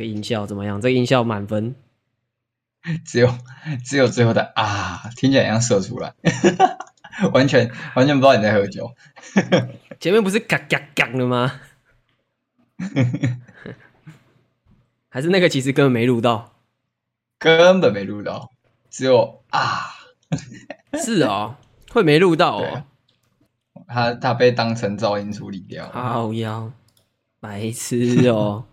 这个音效怎么样？这个音效满分。只有只有最后的啊，听起来像射出来，完全完全不知道你在喝酒。前面不是嘎嘎嘎的吗？还是那个其实根本没录到，根本没录到，只有啊，是哦，会没录到哦。他他被当成噪音处理掉，好呀，白痴哦。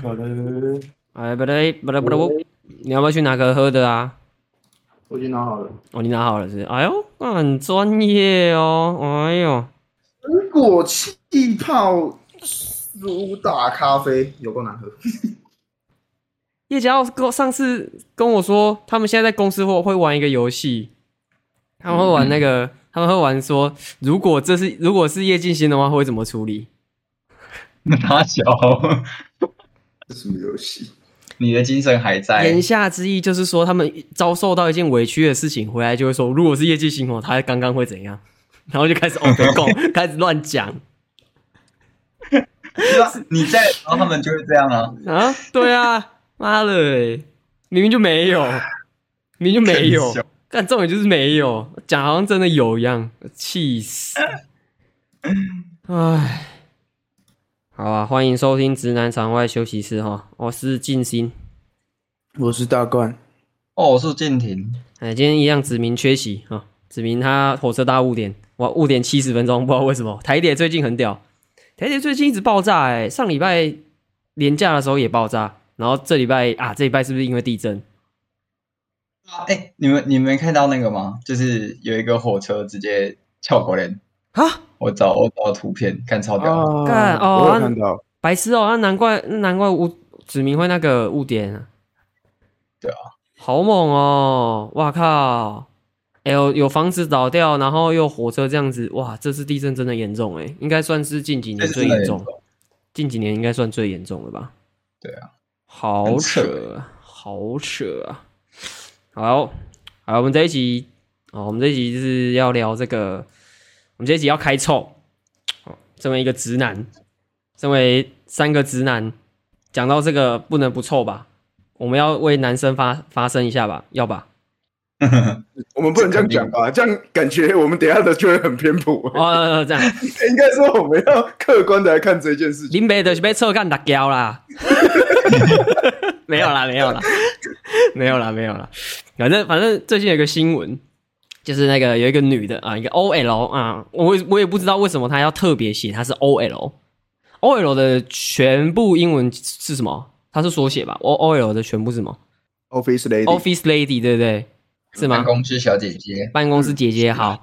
可能，哎，不对，不对，不对，我你要不要去拿个喝的啊？我已经拿好了。哦，你拿好了是？哎呦，那很专业哦。哎呦，水果气泡苏打咖啡有够难喝。叶家跟上次跟我说，他们现在在公司会会玩一个游戏，他们会玩那个，嗯、他们会玩说，如果这是如果是叶静心的话，会怎么处理？那他小。这什么游戏？你的精神还在？言下之意就是说，他们遭受到一件委屈的事情，回来就会说，如果是业绩新哦，他刚刚会怎样？然后就开始 open 讲，开始乱讲。你在，然后他们就会这样啊？啊，对啊，妈的，明明就没有，明明就没有，但重点就是没有，讲好像真的有一样，气死！唉。好啊，欢迎收听直男场外休息室哈，我是静心，我是大冠，哦，我是静婷，哎，今天一样指明缺席哈，指明他火车大误点，哇，误点七十分钟，不知道为什么，台铁最近很屌，台铁最近一直爆炸，哎，上礼拜连假的时候也爆炸，然后这礼拜啊，这礼拜是不是因为地震？啊哎，你们你们看到那个吗？就是有一个火车直接翘过来啊。我找我找图片看超屌，看哦，我有看到，白痴哦，那难怪难怪误指明会那个误点啊，对啊，好猛哦，哇靠，哎呦，有房子倒掉，然后又火车这样子，哇，这次地震真的严重哎，应该算是近几年最严重，近几年应该算最严重了吧？对啊，好扯，好扯啊，好，好，我们这一集，哦，我们这一集就是要聊这个。我们这一集要开臭，身为一个直男，身为三个直男，讲到这个不能不臭吧？我们要为男生发发声一下吧？要吧？我们不能这样讲吧？这样感觉我们等下的就会很偏颇。哦，这样 应该说我们要客观的来看这件事情。林北的是被臭干打胶啦，没有啦，没有啦，没有啦，没有啦。反正反正最近有个新闻。就是那个有一个女的啊，一个 OL 啊，我我也不知道为什么她要特别写她是 OL，OL 的全部英文是什么？它是缩写吧？O OL 的全部是什么？Office Lady，Office Lady，对不对？是吗？办公室小姐姐，办公室姐姐，好，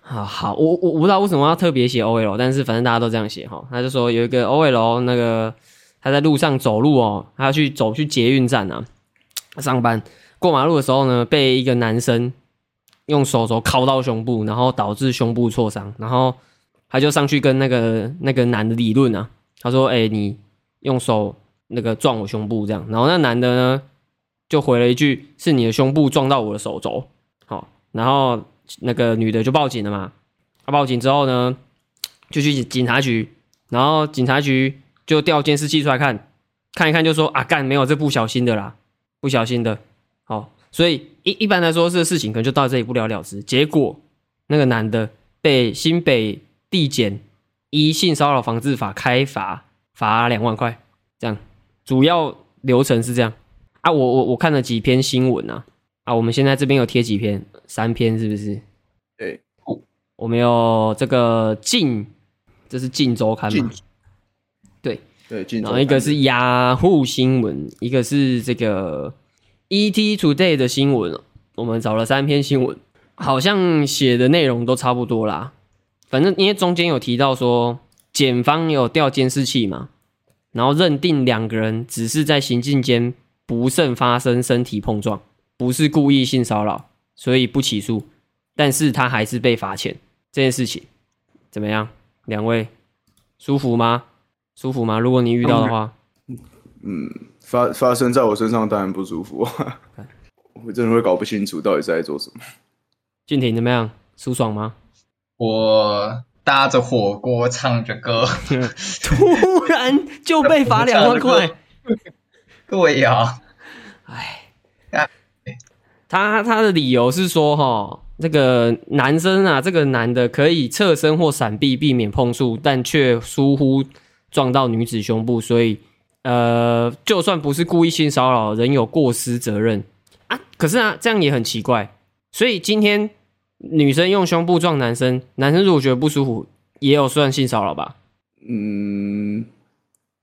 好好，我我我不知道为什么要特别写 OL，但是反正大家都这样写哈。他就说有一个 OL，那个他在路上走路哦，他要去走去捷运站啊上班，过马路的时候呢，被一个男生。用手肘敲到胸部，然后导致胸部挫伤，然后他就上去跟那个那个男的理论啊，他说：“哎、你用手那个撞我胸部这样。”然后那男的呢就回了一句：“是你的胸部撞到我的手肘。”好，然后那个女的就报警了嘛。他报警之后呢，就去警察局，然后警察局就调监视器出来看，看一看就说：“啊，干没有，这不小心的啦，不小心的。”好。所以一一般来说，这个事情可能就到这里不了了之。结果那个男的被新北地检依性骚扰防治法开罚，罚两万块。这样主要流程是这样啊。我我我看了几篇新闻啊啊，我们现在这边有贴几篇，三篇是不是？对，我们有这个镜，这是镜周刊嘛？对对，然后一个是雅虎新闻，一个是这个。ET Today 的新闻，我们找了三篇新闻，好像写的内容都差不多啦。反正因为中间有提到说，检方有调监视器嘛，然后认定两个人只是在行进间不慎发生身体碰撞，不是故意性骚扰，所以不起诉。但是他还是被罚钱，这件事情怎么样？两位舒服吗？舒服吗？如果你遇到的话，嗯。发发生在我身上当然不舒服，我真的会搞不清楚到底是在做什么。俊廷怎么样？舒爽吗？我搭着火锅唱着歌，突然就被罚 两万块，对呀，哎，他他的理由是说，哈，这个男生啊，这个男的可以侧身或闪避，避免碰触，但却疏忽撞到女子胸部，所以，呃，就算不是故意性骚扰，仍有过失责任啊。可是啊，这样也很奇怪，所以今天女生用胸部撞男生，男生如果觉得不舒服，也有算性骚扰吧？嗯，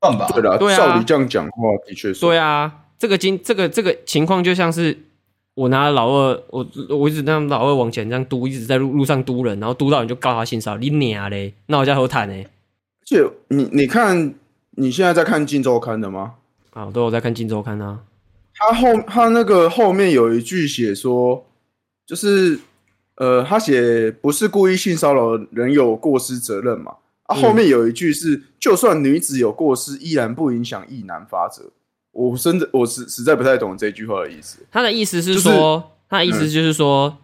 算吧。对的，对啊，照你这样讲话，的确是。对啊，这个今这个这个情况就像是。我拿老二，我我一直让老二往前这样嘟，一直在路路上嘟人，然后嘟到你就告他性骚扰，你娘嘞！那我家好谈呢。而且你你看，你现在在看《镜周刊》的吗？啊，都有在看《镜周刊》啊。他后他那个后面有一句写说，就是呃，他写不是故意性骚扰，人有过失责任嘛。啊，后面有一句是，嗯、就算女子有过失，依然不影响易男发责。我真的我实实在不太懂这句话的意思。他的意思是说，就是、他的意思就是说，嗯、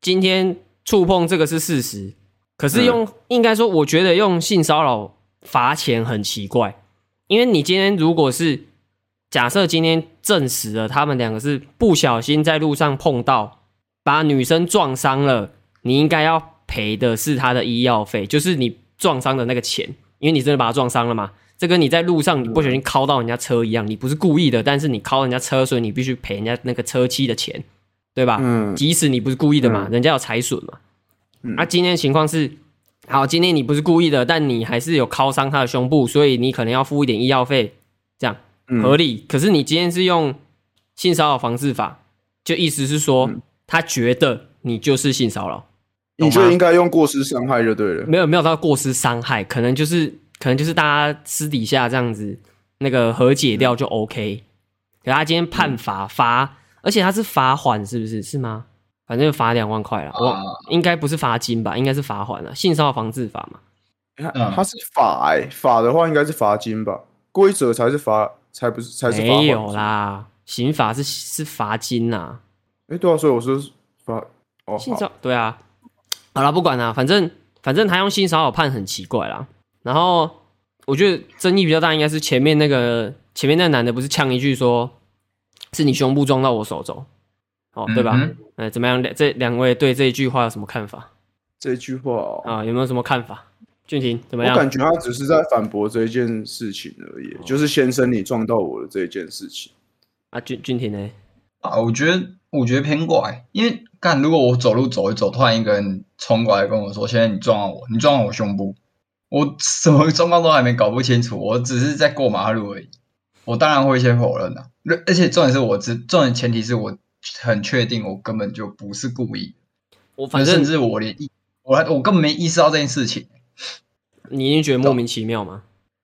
今天触碰这个是事实，可是用、嗯、应该说，我觉得用性骚扰罚钱很奇怪，因为你今天如果是假设今天证实了他们两个是不小心在路上碰到，把女生撞伤了，你应该要赔的是他的医药费，就是你撞伤的那个钱，因为你真的把他撞伤了嘛。这跟你在路上你不小心敲到人家车一样，你不是故意的，但是你敲人家车，所以你必须赔人家那个车漆的钱，对吧？嗯，即使你不是故意的嘛，嗯、人家有财损嘛。嗯，啊，今天的情况是，好，今天你不是故意的，但你还是有敲伤他的胸部，所以你可能要付一点医药费，这样合理。嗯、可是你今天是用性骚扰防治法，就意思是说，嗯、他觉得你就是性骚扰，你觉得应该用过失伤害就对了。没有，没有到过失伤害，可能就是。可能就是大家私底下这样子，那个和解掉就 OK。可他今天判罚罚，而且他是罚缓，是不是？是吗？反正就罚两万块了。我应该不是罚金吧？应该是罚款了。性骚扰防治法嘛。他是法哎，法的话应该是罚金吧？规则才是罚，才不是才是。没有啦，刑法是是罚金呐。哎，对啊，所以我说罚哦。性骚对啊。好了，不管了，反正反正他用性骚扰判很奇怪啦。然后我觉得争议比较大，应该是前面那个前面那男的不是呛一句说，是你胸部撞到我手肘，哦，对吧？嗯哼，怎么样？这两位对这一句话有什么看法？这句话啊、哦，有没有什么看法？俊廷怎么样？我感觉他只是在反驳这一件事情而已，哦、就是先生你撞到我的这一件事情。啊，俊俊廷呢？啊，我觉得我觉得偏怪，因为干如果我走路走一走，突然一个人冲过来跟我说：“现在你撞到我，你撞到我胸部。”我什么状况都还没搞不清楚，我只是在过马路而已。我当然会先否认的，而且重点是我只重点前提是我很确定我根本就不是故意。我反正甚至我连意我还我根本没意识到这件事情。你一定觉得莫名其妙吗？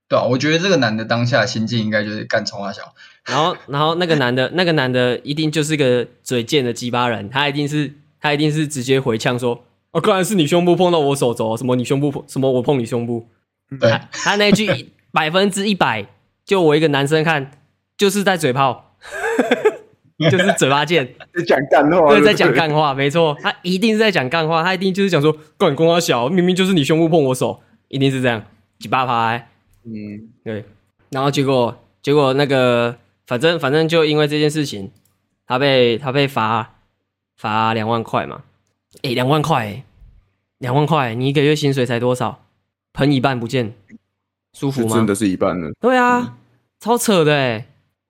对啊，我觉得这个男的当下心境应该就是干冲三小。然后然后那个男的那个男的一定就是个嘴贱的鸡巴人，他一定是他一定是直接回呛说。哦，当然是你胸部碰到我手肘，什么你胸部碰，什么我碰你胸部。对，他，他那句百分之一百，就我一个男生看，就是在嘴炮，就是嘴巴贱，在讲干话，对，在讲干话，没错，他一定是在讲干话，他一定就是讲说，干公他小，明明就是你胸部碰我手，一定是这样，几巴拍，嗯，对，然后结果结果那个，反正反正就因为这件事情，他被他被罚罚两万块嘛。哎，两万块，两万块，你一个月薪水才多少？喷一半不见，舒服吗？真的是一半呢。对啊，嗯、超扯的哎，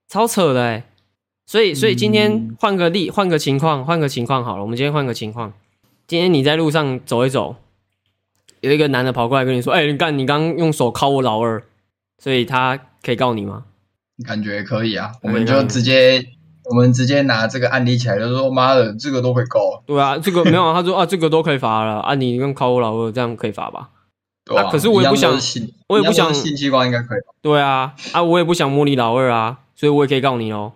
超扯的哎。所以，所以今天换个例，换个情况，换个情况好了。我们今天换个情况，今天你在路上走一走，有一个男的跑过来跟你说：“哎，你干，你刚用手铐我老二，所以他可以告你吗？”感觉可以啊，我们就直接。我们直接拿这个案例起来，就说妈的，这个都可以告。对啊，这个没有啊，他说啊，这个都可以罚了啊，你用靠我老二这样可以罚吧？对啊，可是我也不想，我也不想性器官应该可以。对啊，啊，我也不想摸你老二啊，所以我也可以告你哦。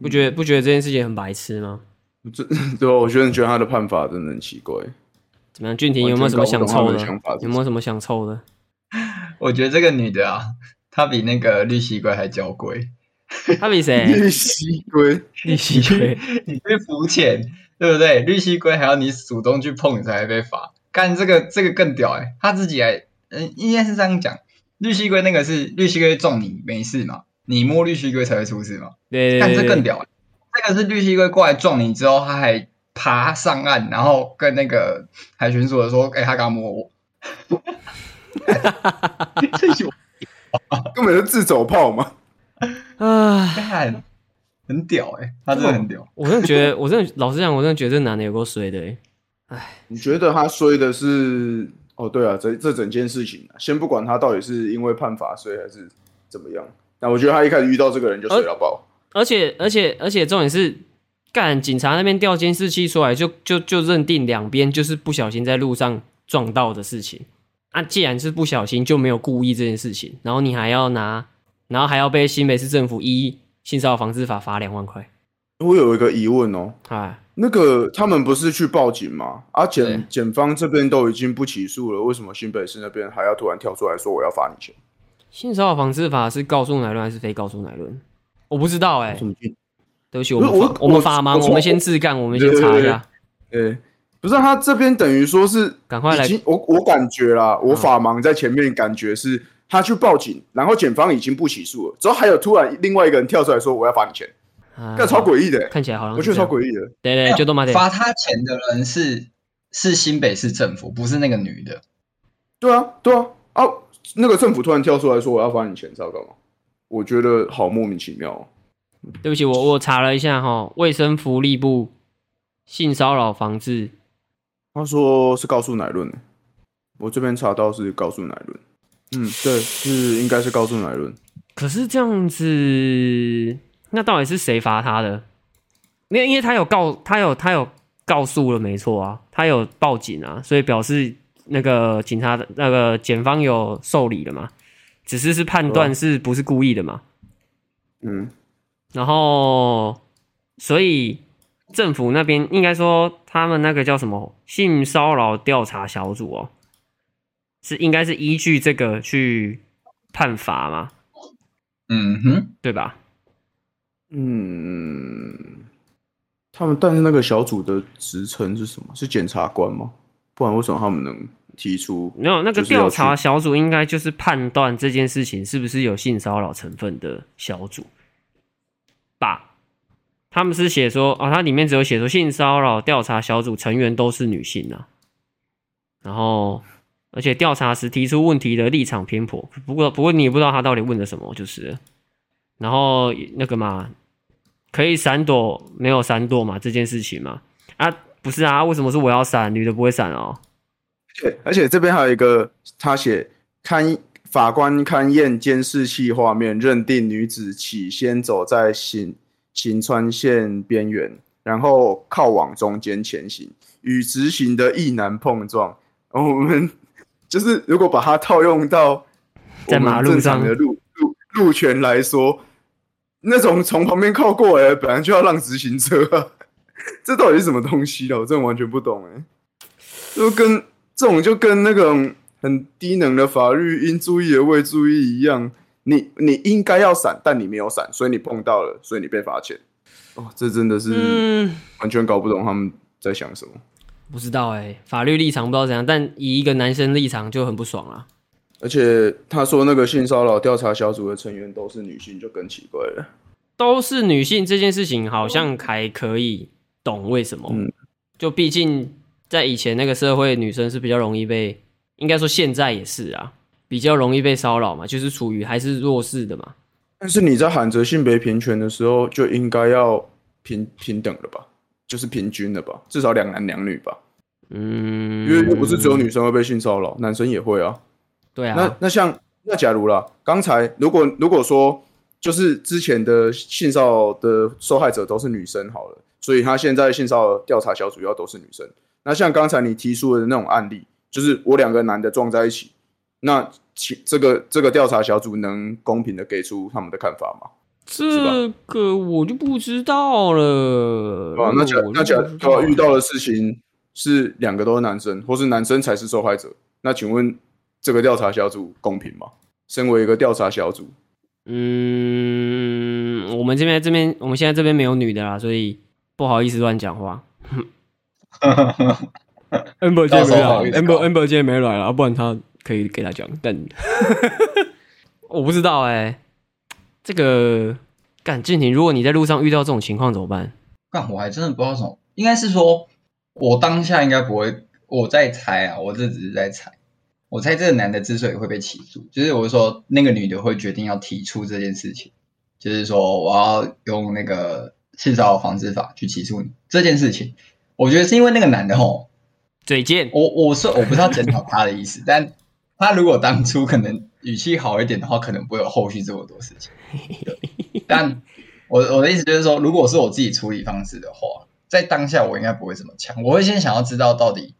不觉得不觉得这件事情很白痴吗？这对啊，我觉得你觉得他的判罚真的很奇怪。怎么样，俊廷有没有什么想抽的？有没有什么想抽的？我觉得这个女的啊，她比那个绿蜥龟还娇贵。她比谁？绿蜥龟，绿蜥龟，你被浮潜，对不对？绿蜥龟还要你主动去碰，你才会被罚。干这个，这个更屌哎！他自己还，嗯，应该是这样讲。绿蜥龟那个是绿蜥龟撞你没事嘛？你摸绿蜥龟才会出事吗？对，但这更屌，这个是绿蜥龟过来撞你之后，他还爬上岸，然后跟那个海巡署的说：“哎、欸，他刚摸我。”这有根本就自走炮嘛！啊，很屌哎、欸，他真的很屌。我真的觉得，我真的老实讲，我真的觉得这男的有够衰的哎。哎，你觉得他衰的是？哦，对啊，这这整件事情，先不管他到底是因为判罚衰还是怎么样，但我觉得他一开始遇到这个人就衰到爆。而且而且而且重点是，干警察那边调监视器出来就，就就就认定两边就是不小心在路上撞到的事情。啊，既然是不小心，就没有故意这件事情，然后你还要拿，然后还要被新北市政府依性骚扰防治法罚两万块。我有一个疑问哦，哎。那个他们不是去报警吗？啊，检检方这边都已经不起诉了，为什么新北市那边还要突然跳出来说我要罚你钱？性骚扰防治法是告诉乃论还是非告诉乃论？我不知道哎、欸。对不起，我们我，我们法盲，我们先自干，我们先查一下。对，不是他这边等于说是赶快来，我我感觉啦，我法盲在前面感觉是他去报警，然后检方已经不起诉了，之后还有突然另外一个人跳出来说我要罚你钱。这超诡异的，看起来好像我觉得超诡异的。对对，就都嘛罚他钱的人是是新北市政府，不是那个女的。对啊，对啊，啊，那个政府突然跳出来说我要罚你钱，知道干嘛？我觉得好莫名其妙。对不起，我我查了一下哈，卫生福利部性骚扰防治，他说是告诉乃论，我这边查到是告诉乃论。嗯，对，是应该是告诉乃论。可是这样子。那到底是谁罚他的？因为因为他有告，他有他有告诉了，没错啊，他有报警啊，所以表示那个警察的那个检方有受理了嘛，只是是判断是不是故意的嘛。嗯，然后所以政府那边应该说他们那个叫什么性骚扰调查小组哦，是应该是依据这个去判罚嘛？嗯哼，对吧？嗯，他们但是那个小组的职称是什么？是检察官吗？不然为什么他们能提出？没有那个调查小组，应该就是判断这件事情是不是有性骚扰成分的小组吧？他们是写说啊，它里面只有写说性骚扰调查小组成员都是女性啊，然后而且调查时提出问题的立场偏颇。不过不过你也不知道他到底问的什么，就是。然后那个嘛，可以闪躲没有闪躲嘛？这件事情嘛，啊，不是啊，为什么是我要闪，女的不会闪哦？对，而且这边还有一个，他写勘法官勘验监视器画面，认定女子起先走在行行川线边缘，然后靠往中间前行，与直行的异男碰撞。然后我们就是如果把它套用到 在马路上的路路路权来说。那种从旁边靠过来，本来就要让直行车啊，这到底是什么东西啊？我真的完全不懂哎。就跟这种就跟那种很低能的法律应注意而未注意一样，你你应该要闪，但你没有闪，所以你碰到了，所以你被罚钱。哦，这真的是完全搞不懂他们在想什么。嗯、不知道哎，法律立场不知道怎样，但以一个男生立场就很不爽啊。而且他说那个性骚扰调查小组的成员都是女性，就更奇怪了。都是女性这件事情好像还可以懂为什么？嗯，就毕竟在以前那个社会，女生是比较容易被，应该说现在也是啊，比较容易被骚扰嘛，就是处于还是弱势的嘛。但是你在喊着性别平权的时候，就应该要平平等了吧？就是平均了吧？至少两男两女吧？嗯，因为又不是只有女生会被性骚扰，男生也会啊。对啊，那那像那假如啦，刚才如果如果说就是之前的性骚扰的受害者都是女生好了，所以他现在性骚扰调查小组要都是女生。那像刚才你提出的那种案例，就是我两个男的撞在一起，那其这个这个调查小组能公平的给出他们的看法吗？这个我就不知道了。啊，那假那假如遇到的事情是两个都是男生，或是男生才是受害者，那请问？这个调查小组公平吗？身为一个调查小组，嗯，我们这边这边我们现在这边没有女的啦，所以不好意思乱讲话。Amber 今天没来，Amber Amber 今天没来啊，不然他可以给他讲。但 我不知道哎、欸，这个干俊廷，如果你在路上遇到这种情况怎么办？干，我还真的不知道什么，应该是说，我当下应该不会，我在猜啊，我这只是在猜。我猜这个男的之所以会被起诉，就是我说那个女的会决定要提出这件事情，就是说我要用那个性骚扰防治法去起诉你这件事情。我觉得是因为那个男的吼嘴贱，我我说我不是要检讨他的意思，但他如果当初可能语气好一点的话，可能不会有后续这么多事情。但我我的意思就是说，如果是我自己处理方式的话，在当下我应该不会这么强，我会先想要知道到底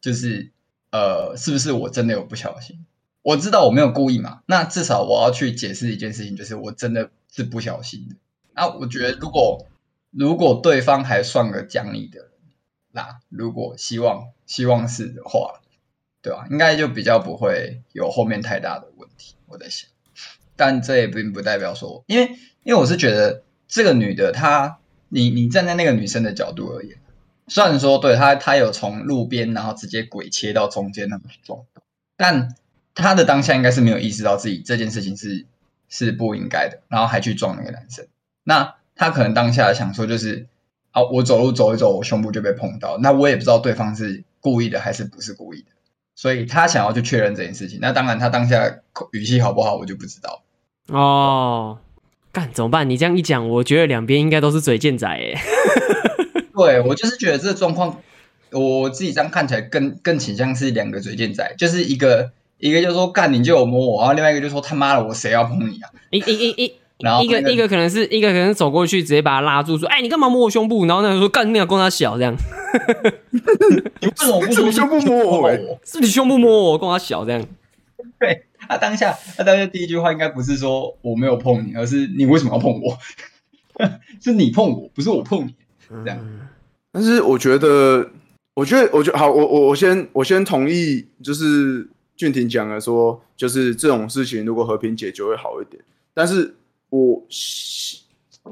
就是。呃，是不是我真的有不小心？我知道我没有故意嘛，那至少我要去解释一件事情，就是我真的是不小心的。那我觉得，如果如果对方还算个讲理的人，那如果希望希望是的话，对吧？应该就比较不会有后面太大的问题。我在想，但这也并不代表说，因为因为我是觉得这个女的她，你你站在那个女生的角度而言。虽然说对她她有从路边然后直接鬼切到中间那么撞，但她的当下应该是没有意识到自己这件事情是是不应该的，然后还去撞那个男生。那他可能当下想说就是啊，我走路走一走，我胸部就被碰到，那我也不知道对方是故意的还是不是故意的，所以他想要去确认这件事情。那当然，他当下语气好不好，我就不知道。哦，干怎么办？你这样一讲，我觉得两边应该都是嘴贱仔哎。对，我就是觉得这个状况，我自己这样看起来更更倾向是两个嘴贱仔，就是一个一个就说干你就有摸我，然后另外一个就说他妈的我谁要碰你啊？一一一一，然后、那个、一个一个可能是一个可能走过去直接把他拉住说，哎你干嘛摸我胸部？然后那个说干你俩跟他小这样，你为什么不说胸部摸我？是你胸部摸我，跟他小这样。对他当下他当下第一句话应该不是说我没有碰你，而是你为什么要碰我？是你碰我，不是我碰你。这样，但是我觉得，我觉得，我觉得好，我我我先我先同意，就是俊廷讲的说，就是这种事情如果和平解决会好一点。但是我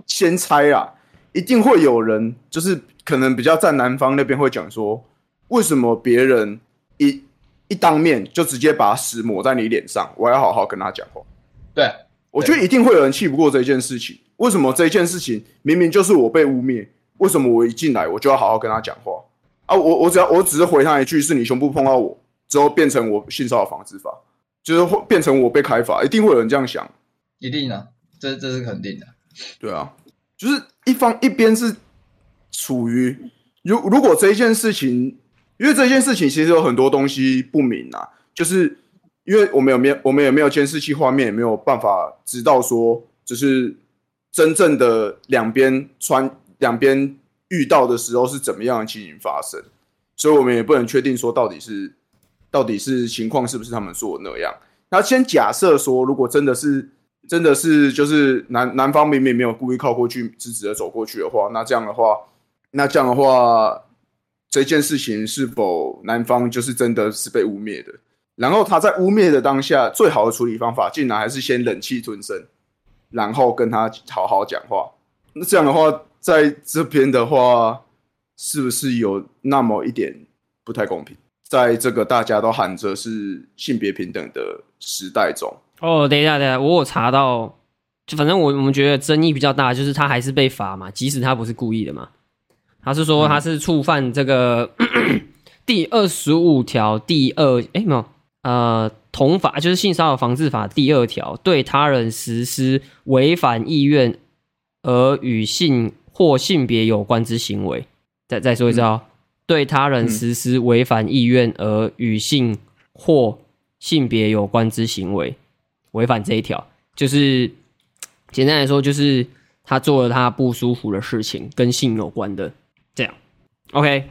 先猜啊，一定会有人，就是可能比较在南方那边会讲说，为什么别人一一当面就直接把屎抹在你脸上，我要好好跟他讲话。对，我觉得一定会有人气不过这件事情。为什么这件事情明明就是我被污蔑？为什么我一进来我就要好好跟他讲话啊？我我只要我只是回他一句，是你胸部碰到我之后变成我性骚扰防治法，就是会变成我被开罚，一定会有人这样想，一定的，这这是肯定的。对啊，就是一方一边是处于如如果这一件事情，因为这件事情其实有很多东西不明啊，就是因为我们有没有我们也没有监视器画面，也没有办法知道说，就是真正的两边穿。两边遇到的时候是怎么样的情形发生，所以我们也不能确定说到底是到底是情况是不是他们说的那样。那先假设说，如果真的是真的是就是男男方明明没有故意靠过去，直直的走过去的话，那这样的话，那这样的话，这件事情是否男方就是真的是被污蔑的？然后他在污蔑的当下，最好的处理方法，竟然还是先忍气吞声，然后跟他好好讲话。那这样的话。在这边的话，是不是有那么一点不太公平？在这个大家都喊着是性别平等的时代中，哦，等一下，等一下，我有查到，就反正我我们觉得争议比较大，就是他还是被罚嘛，即使他不是故意的嘛，他是说他是触犯这个、第二十五条第二，哎，没有，呃，同法就是性骚扰防治法第二条，对他人实施违反意愿而与性。或性别有关之行为，再再说一次哦，对他人实施违反意愿而与性或性别有关之行为，违反这一条，就是简单来说，就是他做了他不舒服的事情，跟性有关的，这样。OK，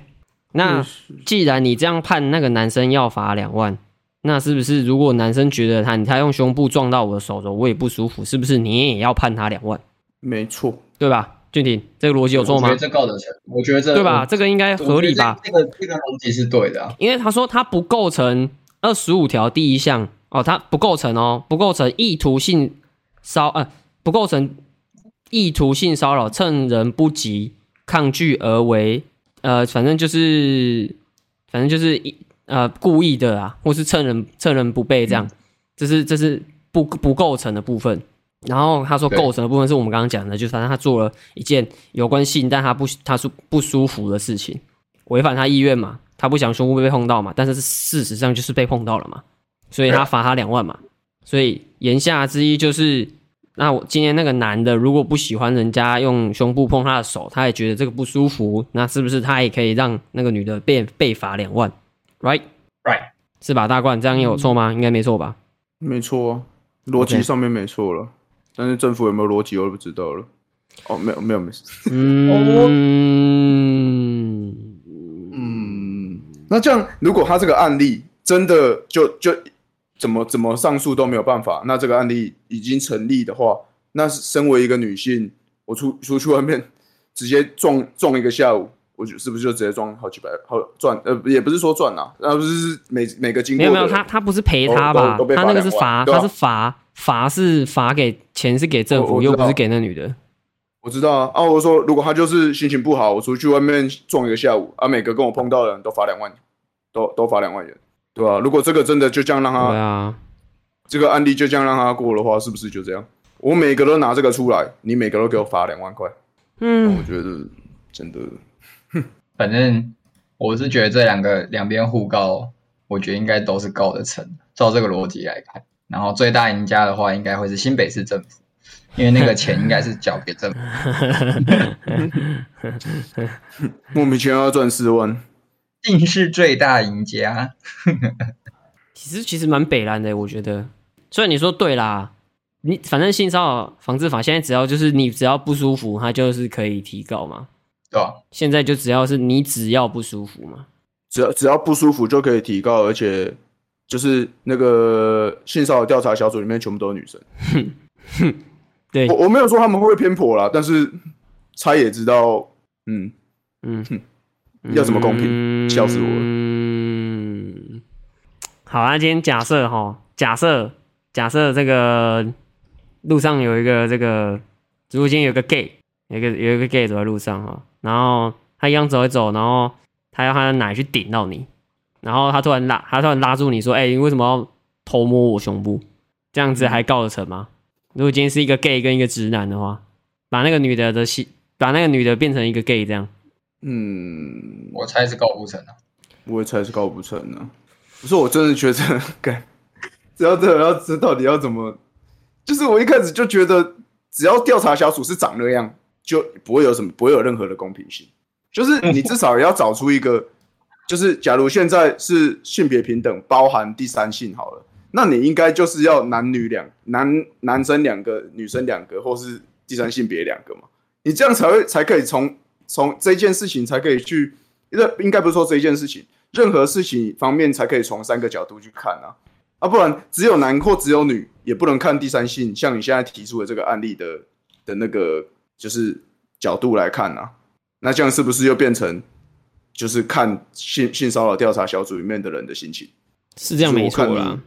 那既然你这样判那个男生要罚两万，那是不是如果男生觉得他他用胸部撞到我的手肘，我也不舒服，是不是你也要判他两万？没错，对吧？俊廷，这个逻辑有错吗？我觉得这告得成，我觉得这对吧？这个应该合理吧？这个这个逻辑是对的啊，因为他说他不构成二十五条第一项哦，他不构成哦，不构成意图性骚呃，不构成意图性骚扰，趁人不及抗拒而为呃，反正就是反正就是一呃故意的啊，或是趁人趁人不备这样，这是这是不不构成的部分。然后他说构成的部分是我们刚刚讲的，就反正他做了一件有关性但他不他是不舒服的事情，违反他意愿嘛，他不想胸部被碰到嘛，但是事实上就是被碰到了嘛，所以他罚他两万嘛。所以言下之意就是，那我今天那个男的如果不喜欢人家用胸部碰他的手，他也觉得这个不舒服，那是不是他也可以让那个女的被被罚两万？Right，Right，是吧？大冠这样有错吗？嗯、应该没错吧？没错，逻辑上面没错了。Okay. 但是政府有没有逻辑，我就不知道了。哦，没有，没有，没事。嗯嗯，那这样，如果他这个案例真的就就怎么怎么上诉都没有办法，那这个案例已经成立的话，那身为一个女性，我出出去外面直接撞撞一个下午，我就是不是就直接装好几百好赚？呃，也不是说赚啊，那不是每每个经过没有没有，他他不是赔他吧？他那个是罚，他是罚。罚是罚给钱是给政府，又不是给那女的。我知道啊，啊，我说如果他就是心情不好，我出去外面撞一个下午，啊，每个跟我碰到的人都罚两万，都都罚两万元，对吧、啊？如果这个真的就这样让他，对啊，这个案例就这样让他过的话，是不是就这样？我每个都拿这个出来，你每个都给我罚两万块，嗯，我觉得真的，反正我是觉得这两个两边互告，我觉得应该都是告得成，照这个逻辑来看。然后最大赢家的话，应该会是新北市政府，因为那个钱应该是交给政府。莫名其妙要赚四万，定是最大赢家。其实其实蛮北蓝的，我觉得。所以你说对啦，你反正性骚扰防治法现在只要就是你只要不舒服，它就是可以提高嘛。对啊。现在就只要是你只要不舒服嘛，只要只要不舒服就可以提高，而且。就是那个性骚扰调查小组里面全部都是女生，哼哼，对，我我没有说他们会不会偏颇啦，但是猜也知道，嗯嗯哼，要怎么公平，笑死我了。嗯，好啊，今天假设哈，假设假设这个路上有一个这个，如果今天有个 gay，有一个有一个 gay 走在路上哈，然后他一样走一走，然后他要他的奶去顶到你。然后他突然拉，他突然拉住你说：“哎、欸，你为什么要偷摸我胸部？这样子还告得成吗？如果今天是一个 gay 跟一个直男的话，把那个女的的戏，把那个女的变成一个 gay 这样，嗯，我猜是告不成啊。我也猜是告不成啊。不是，我真的觉得，干，只要这要知道到底要怎么，就是我一开始就觉得，只要调查小组是长那样，就不会有什么，不会有任何的公平性。就是你至少也要找出一个。”就是，假如现在是性别平等，包含第三性好了，那你应该就是要男女两男男生两个，女生两个，或是第三性别两个嘛？你这样才会才可以从从这件事情才可以去，因为应该不是说这一件事情，任何事情方面才可以从三个角度去看啊啊，不然只有男或只有女，也不能看第三性。像你现在提出的这个案例的的那个就是角度来看啊，那这样是不是又变成？就是看性性骚扰调查小组里面的人的心情，是这样没错啦。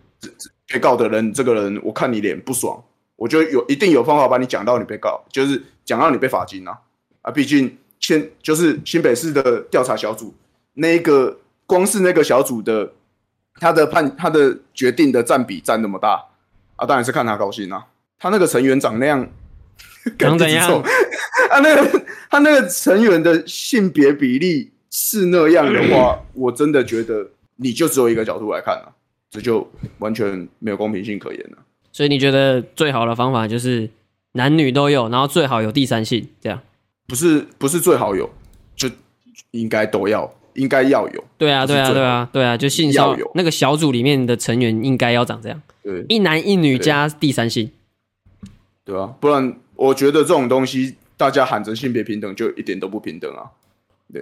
被告的人，这个人我看你脸不爽，我就有一定有方法把你讲到你被告，就是讲到你被罚金啊啊！毕竟新就是新北市的调查小组，那个光是那个小组的他的判他的决定的占比占那么大啊，当然是看他高兴啊。他那个成员长那样，长怎样？啊，那个他那个成员的性别比例。是那样的话，我真的觉得你就只有一个角度来看了，这就完全没有公平性可言了。所以你觉得最好的方法就是男女都有，然后最好有第三性，这样？不是，不是最好有，就应该都要，应该要有。对啊，对啊，对啊，对啊，就性骚扰那个小组里面的成员应该要长这样，对，一男一女加第三性，对啊，不然我觉得这种东西大家喊着性别平等，就一点都不平等啊。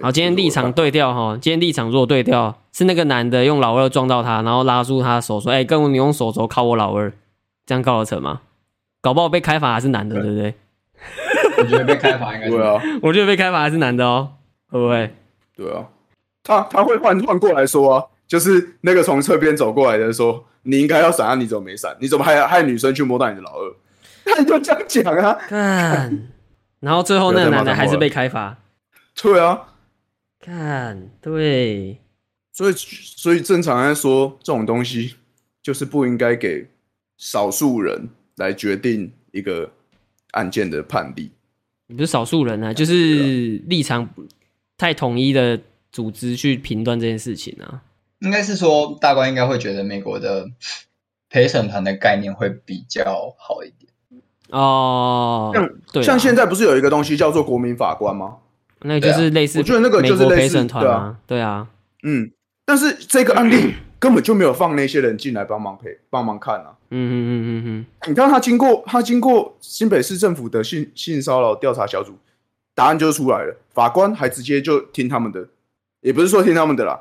好，今天立场对调哈。今天立场如果对调，是那个男的用老二撞到他，然后拉住他的手说：“哎、欸，跟我你用手肘靠我老二，这样告得成吗？”搞不好被开罚还是男的，对，不对？我觉得被开罚应该是。对啊，我觉得被开罚还是男的哦，会不会？对啊，他他会换换过来说啊，就是那个从侧边走过来的说：“你应该要闪啊，你怎么没闪？你怎么还害女生去摸到你的老二？”他就这样讲啊。看，然后最后那个男的还是被开罚。对啊。看，对，所以所以正常来说，这种东西就是不应该给少数人来决定一个案件的判例。你不是少数人啊，就是立场太统一的组织去评断这件事情啊。应该是说，大官应该会觉得美国的陪审团的概念会比较好一点。哦，像对，像现在不是有一个东西叫做国民法官吗？那就是类似，我觉得那个就是类似陪审团啊，对啊，嗯，但是这个案例 根本就没有放那些人进来帮忙陪、帮忙看啊。嗯嗯嗯嗯嗯，你看他经过他经过新北市政府的性性骚扰调查小组，答案就出来了，法官还直接就听他们的，也不是说听他们的啦，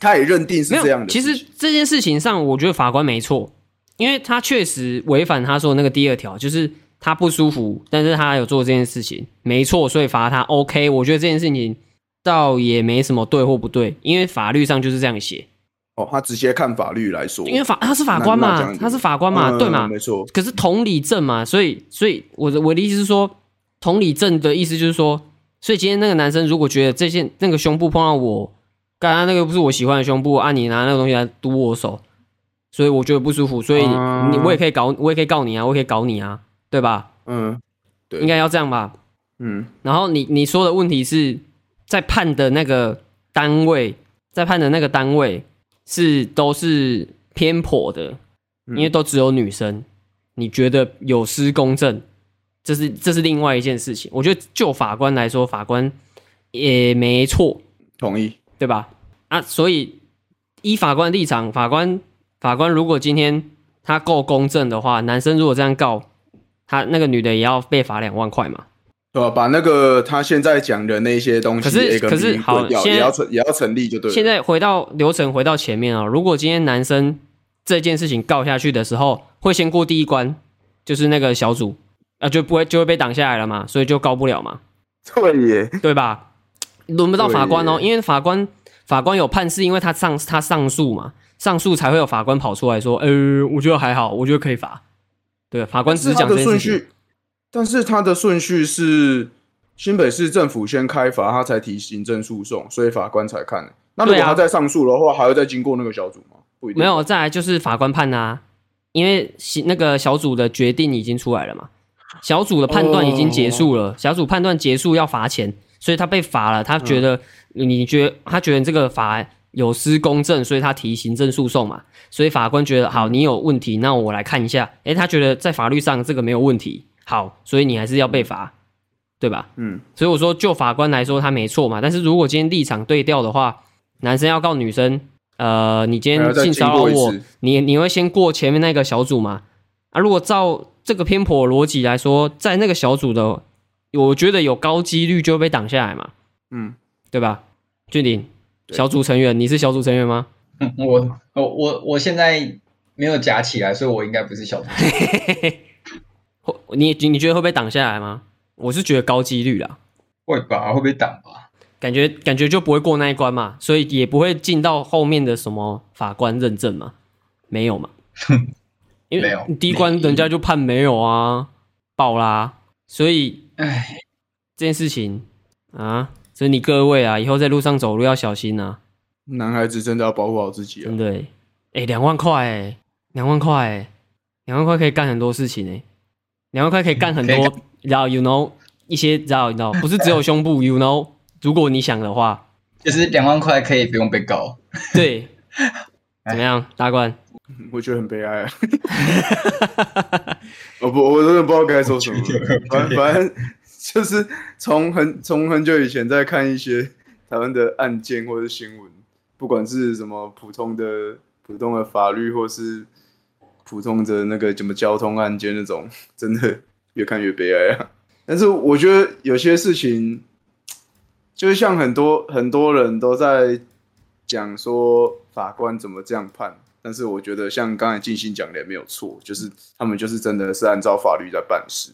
他也认定是这样的。其实这件事情上，我觉得法官没错。因为他确实违反他说的那个第二条，就是他不舒服，但是他有做这件事情，没错，所以罚他 OK。我觉得这件事情倒也没什么对或不对，因为法律上就是这样写。哦，他直接看法律来说，因为法他是法官嘛，他是法官嘛，嗯、对嘛，没错。可是同理证嘛，所以所以我的我的意思是说，同理证的意思就是说，所以今天那个男生如果觉得这件那个胸部碰到我，刚刚那个不是我喜欢的胸部，按、啊、你拿那个东西来堵我手。所以我觉得不舒服，所以你我也可以搞，我也可以告你啊，我也可以搞你啊，对吧？嗯，对，应该要这样吧？嗯。然后你你说的问题是在判的那个单位，在判的那个单位是都是偏颇的，因为都只有女生，你觉得有失公正，这是这是另外一件事情。我觉得就法官来说，法官也没错，同意，对吧？啊，所以依法官的立场，法官。法官如果今天他够公正的话，男生如果这样告他，那个女的也要被罚两万块嘛？对吧？把那个他现在讲的那些东西，可是可是好，也要成也要成立就对了。现在回到流程，回到前面啊、喔，如果今天男生这件事情告下去的时候，会先过第一关，就是那个小组啊，就不会就会被挡下来了嘛，所以就告不了嘛。对耶，对吧？轮不到法官哦、喔，因为法官法官有判，是因为他上他上诉嘛。上诉才会有法官跑出来说：“呃，我觉得还好，我觉得可以罚。”对，法官只是讲的顺序，但是他的顺序是新北市政府先开罚，他才提行政诉讼，所以法官才看。那如果他再上诉的话，还要再经过那个小组吗？不一定。没有，再来就是法官判啊，因为那个小组的决定已经出来了嘛，小组的判断已经结束了，小组判断结束要罚钱，所以他被罚了。他觉得，你觉得他觉得这个罚。有失公正，所以他提行政诉讼嘛。所以法官觉得好，你有问题，那我来看一下。诶，他觉得在法律上这个没有问题，好，所以你还是要被罚，对吧？嗯。所以我说，就法官来说，他没错嘛。但是如果今天立场对调的话，男生要告女生，呃，你今天性骚扰我，你你会先过前面那个小组吗？啊，如果照这个偏颇逻辑来说，在那个小组的，我觉得有高几率就会被挡下来嘛。嗯，对吧？俊鼎。小组成员，你是小组成员吗？我我我我现在没有夹起来，所以我应该不是小组。你你觉得会被挡下来吗？我是觉得高几率啦。会吧？会被挡吧？感觉感觉就不会过那一关嘛，所以也不会进到后面的什么法官认证嘛？没有嘛？因为第一关人家就判没有啊，爆啦。所以，哎，这件事情啊。所以你各位啊，以后在路上走路要小心啊！男孩子真的要保护好自己啊！真的，哎、欸，两万块，哎，两万块，两万块可以干很多事情哎，两万块可以干很多，然后 you know 一些，然后 you know 不是只有胸部，you know，如果你想的话，就是两万块可以不用被告。对，怎么样，大官？我觉得很悲哀啊！我不，我真的不知道该说什么，反反正。就是从很从很久以前在看一些台湾的案件或者新闻，不管是什么普通的普通的法律，或是普通的那个什么交通案件那种，真的越看越悲哀啊。但是我觉得有些事情，就是像很多很多人都在讲说法官怎么这样判，但是我觉得像刚才静心讲的也没有错，就是他们就是真的是按照法律在办事，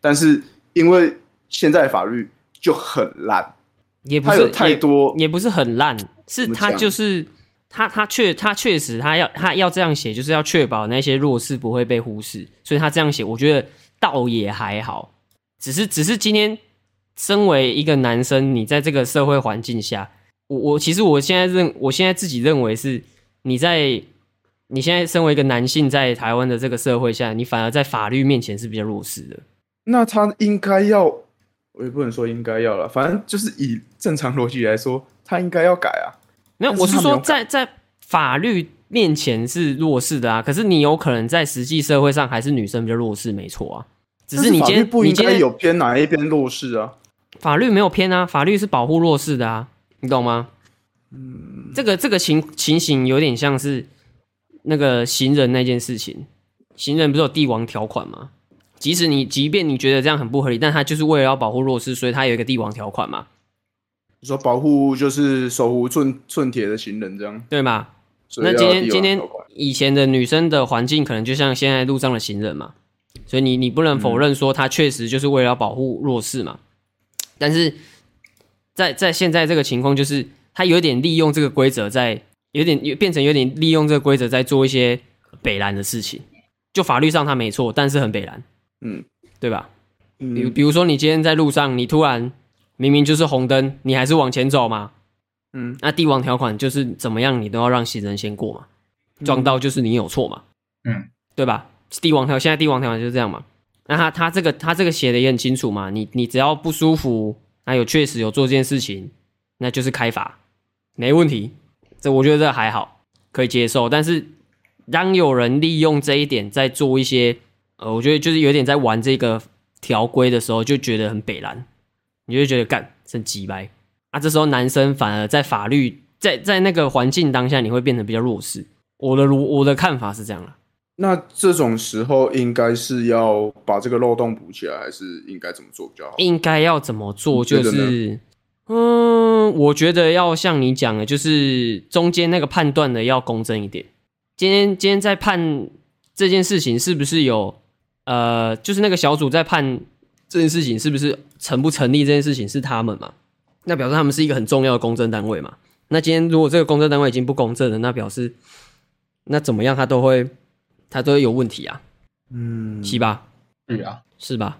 但是因为。现在法律就很烂，也不是有太多也，也不是很烂，是他就是他他确他确实他要他要这样写，就是要确保那些弱势不会被忽视，所以他这样写，我觉得倒也还好。只是只是今天身为一个男生，你在这个社会环境下，我我其实我现在认我现在自己认为是你在你现在身为一个男性，在台湾的这个社会下，你反而在法律面前是比较弱势的。那他应该要，我也不能说应该要了，反正就是以正常逻辑来说，他应该要改啊。没有，我是说在在法律面前是弱势的啊。可是你有可能在实际社会上还是女生比较弱势，没错啊。只是你今天不应该有偏哪一边弱势啊？法律没有偏啊，法律是保护弱势的啊，你懂吗？嗯，这个这个情情形有点像是那个行人那件事情，行人不是有帝王条款吗？即使你即便你觉得这样很不合理，但他就是为了要保护弱势，所以他有一个帝王条款嘛。你说保护就是手无寸寸铁的行人这样，对吗？那今天今天以前的女生的环境可能就像现在路上的行人嘛，所以你你不能否认说他确实就是为了要保护弱势嘛。但是在在现在这个情况就是。他有点利用这个规则，在有点变成有点利用这个规则，在做一些北蓝的事情。就法律上他没错，但是很北蓝，嗯，对吧？嗯，比比如说你今天在路上，你突然明明就是红灯，你还是往前走嘛，嗯，那帝王条款就是怎么样，你都要让行人先过嘛，撞到就是你有错嘛，嗯，对吧？帝王条现在帝王条款就是这样嘛。那他他这个他这个写的也很清楚嘛，你你只要不舒服，那有确实有做这件事情，那就是开罚。没问题，这我觉得这还好，可以接受。但是当有人利用这一点在做一些，呃，我觉得就是有点在玩这个条规的时候，就觉得很北蓝，你就会觉得干真鸡掰啊！这时候男生反而在法律在在那个环境当下，你会变得比较弱势。我的如我的看法是这样了。那这种时候应该是要把这个漏洞补起来，还是应该怎么做比较好？应该要怎么做？就是。嗯，我觉得要像你讲的，就是中间那个判断的要公正一点。今天今天在判这件事情是不是有呃，就是那个小组在判这件事情是不是成不成立这件事情是他们嘛？那表示他们是一个很重要的公正单位嘛？那今天如果这个公正单位已经不公正了，那表示那怎么样他都会他都会有问题啊？嗯，是吧？对啊，是吧？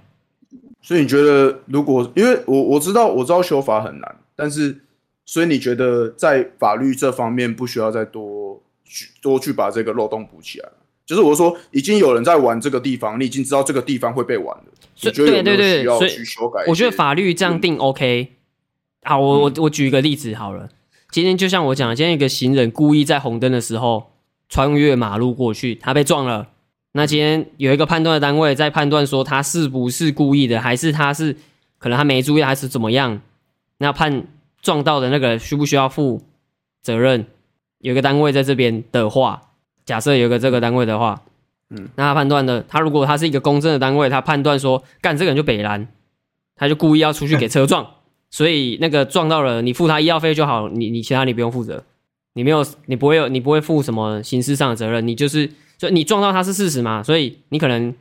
所以你觉得，如果因为我我知道我知道修法很难，但是所以你觉得在法律这方面不需要再多去多去把这个漏洞补起来？就是我说已经有人在玩这个地方，你已经知道这个地方会被玩了，所以对对对，需要去修改？我觉得法律这样定 OK。好，我我我举一个例子好了，今天就像我讲，今天一个行人故意在红灯的时候穿越马路过去，他被撞了。那今天有一个判断的单位在判断说他是不是故意的，还是他是可能他没注意，还是怎么样？那判撞到的那个需不需要负责任？有一个单位在这边的话，假设有个这个单位的话，嗯，那他判断的，他如果他是一个公正的单位，他判断说干这个人就北蓝，他就故意要出去给车撞，所以那个撞到了你付他医药费就好，你你其他你不用负责，你没有你不会有你不会负什么刑事上的责任，你就是。所以你撞到他是事实嘛，所以你可能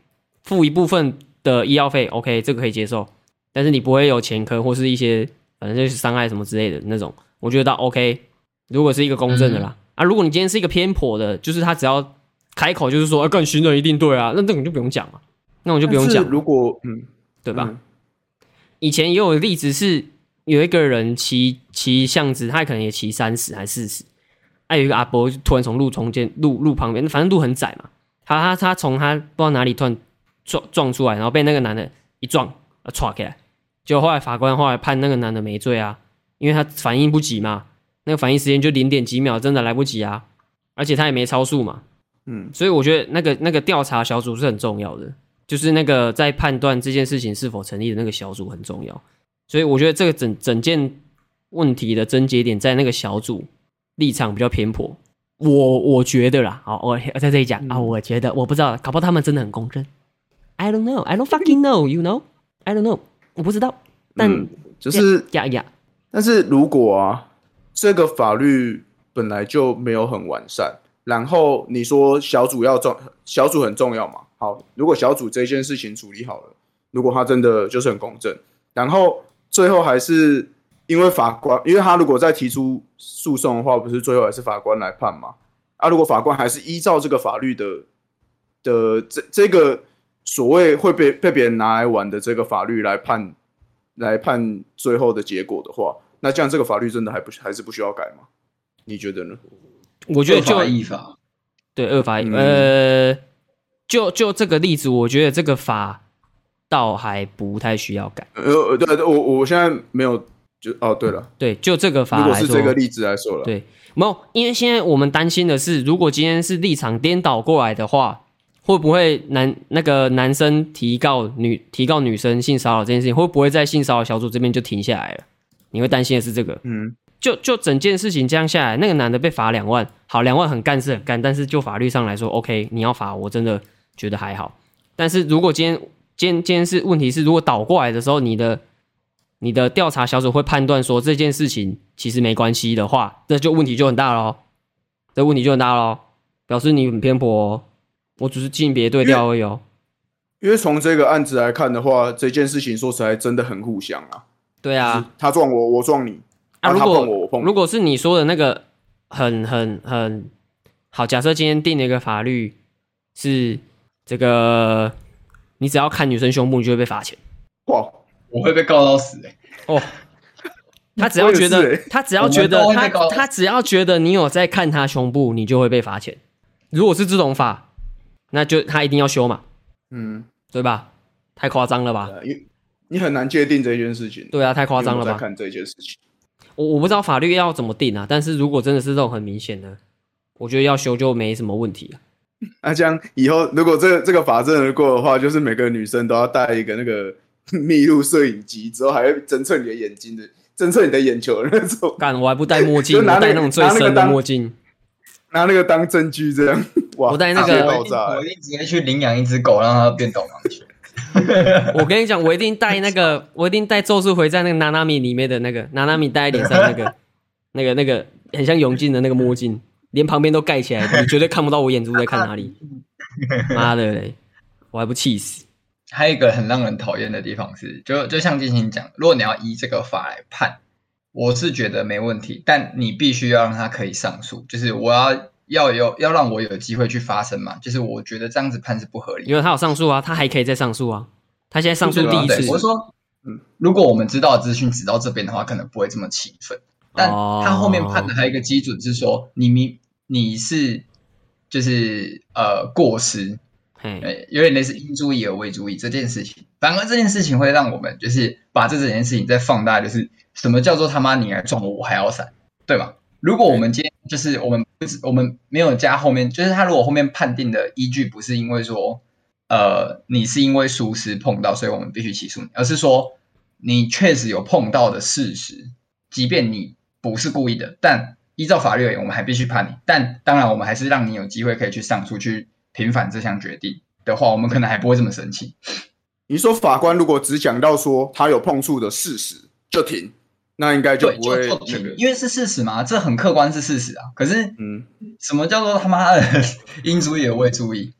付一部分的医药费，OK，这个可以接受，但是你不会有前科或是一些反正就是伤害什么之类的那种，我觉得倒 OK。如果是一个公正的啦，嗯、啊，如果你今天是一个偏颇的，就是他只要开口就是说，更、啊、行人一定对啊，那这种就不用讲了，那我就不用讲。如果嗯，对吧？嗯、以前也有例子是有一个人骑骑巷子，他可能也骑三十还四十。还有一个阿伯突然从路中间路路旁边，反正路很窄嘛。他他他从他不知道哪里突然撞撞出来，然后被那个男的一撞，啊，唰起来。结果后来法官后来判那个男的没罪啊，因为他反应不及嘛，那个反应时间就零点几秒，真的来不及啊。而且他也没超速嘛，嗯。所以我觉得那个那个调查小组是很重要的，就是那个在判断这件事情是否成立的那个小组很重要。所以我觉得这个整整件问题的症结点在那个小组。立场比较偏颇，我我觉得啦，好，我我在这里讲、嗯、啊，我觉得我不知道，搞不好他们真的很公正，I don't know，I don't fucking know，you know，I don't know，我不知道，但、嗯、就是呀呀，但是如果啊，这个法律本来就没有很完善，然后你说小组要重，小组很重要嘛，好，如果小组这件事情处理好了，如果他真的就是很公正，然后最后还是。因为法官，因为他如果再提出诉讼的话，不是最后还是法官来判吗？啊，如果法官还是依照这个法律的的这这个所谓会被被别人拿来玩的这个法律来判来判最后的结果的话，那这样这个法律真的还不还是不需要改吗？你觉得呢？我觉得就一法，对，二法一。嗯呃，就就这个例子，我觉得这个法倒还不太需要改。呃，对对，我我现在没有就哦，对了，对，就这个法如果来说，是这个例子来说了，对，没有，因为现在我们担心的是，如果今天是立场颠倒过来的话，会不会男那个男生提告女提告女生性骚扰这件事情，会不会在性骚扰小组这边就停下来了？你会担心的是这个。嗯，就就整件事情这样下来，那个男的被罚两万，好，两万很干是很干，但是就法律上来说，OK，你要罚我真的觉得还好。但是如果今天今天今天是问题是，如果倒过来的时候，你的你的调查小组会判断说这件事情其实没关系的话，那就问题就很大喽，这问题就很大喽，表示你很偏颇哦。我只是性别对调而已哦。因为从这个案子来看的话，这件事情说实在真的很互相啊。对啊，他撞我，我撞你。啊，啊、如果我，碰如果是你说的那个很很很好，假设今天定了一个法律是这个，你只要看女生胸部，你就会被罚钱。哇，我会被告到死哎、欸！哦，他只要觉得，他只要觉得他他只要觉得你有在看他胸部，你就会被罚钱。如果是这种法，那就他一定要修嘛，嗯，对吧？太夸张了吧？呃因你很难界定这件事情。对啊，太夸张了吧？看这件事情，我我不知道法律要怎么定啊，但是如果真的是这种很明显的，我觉得要修就没什么问题啊。那这样以后如果这个、这个法真的过的话，就是每个女生都要带一个那个 密录摄影机，之后还会侦测你的眼睛的，侦测你的眼球的那种。干，我还不戴墨镜，就拿那个我戴那种最深的墨镜。拿那个当证据，这样哇！我戴那个我一定直接去领养一只狗，让它变导盲犬。我跟你讲，我一定带那个，我一定带《咒术回战》那个娜娜米里面的那个娜娜米戴在脸上那个，那个那个很像泳镜的那个墨镜，连旁边都盖起来，你绝对看不到我眼珠在看哪里。妈的嘞，我还不气死！还有一个很让人讨厌的地方是，就就像进行讲，如果你要依这个法来判，我是觉得没问题，但你必须要让他可以上诉，就是我要要有要让我有机会去发声嘛，就是我觉得这样子判是不合理的，因为他有上诉啊，他还可以再上诉啊，他现在上诉第一次。对我说，嗯，如果我们知道资讯只到这边的话，可能不会这么气愤，但他后面判的还有一个基准是说，你明你是就是呃过失。嘿，有点类似应注意而未注意这件事情，反而这件事情会让我们就是把这整件事情再放大，就是什么叫做他妈你来撞我，我还要闪，对吧？如果我们今天就是我们不我们没有加后面，就是他如果后面判定的依据不是因为说，呃，你是因为疏失碰到，所以我们必须起诉你，而是说你确实有碰到的事实，即便你不是故意的，但依照法律而言，我们还必须判你。但当然，我们还是让你有机会可以去上诉去。平反这项决定的话，我们可能还不会这么生气。你说法官如果只讲到说他有碰触的事实就停，那应该就不会、那个、因为是事实嘛，这很客观是事实啊。可是，嗯，什么叫做他妈的 应注意而未注意？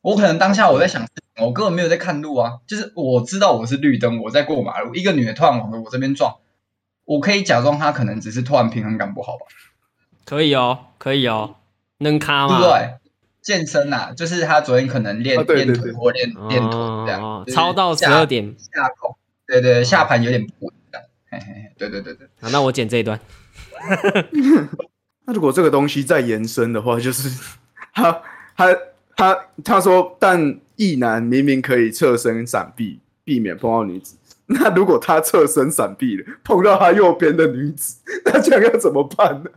我可能当下我在想，我根本没有在看路啊，就是我知道我是绿灯，我在过马路，一个女的突然往我这边撞，我可以假装她可能只是突然平衡感不好吧？可以哦，可以哦，能卡吗？对对？健身呐、啊，就是他昨天可能练练、啊、腿或练练臀这样，哦、操到十二点下口，对对，下盘有点不稳的，嘿嘿嘿，对对对对。好，那我剪这一段。那如果这个东西再延伸的话，就是 他他他他说，但异男明明可以侧身闪避，避免碰到女子。那如果他侧身闪避了，碰到他右边的女子，那这样要怎么办呢？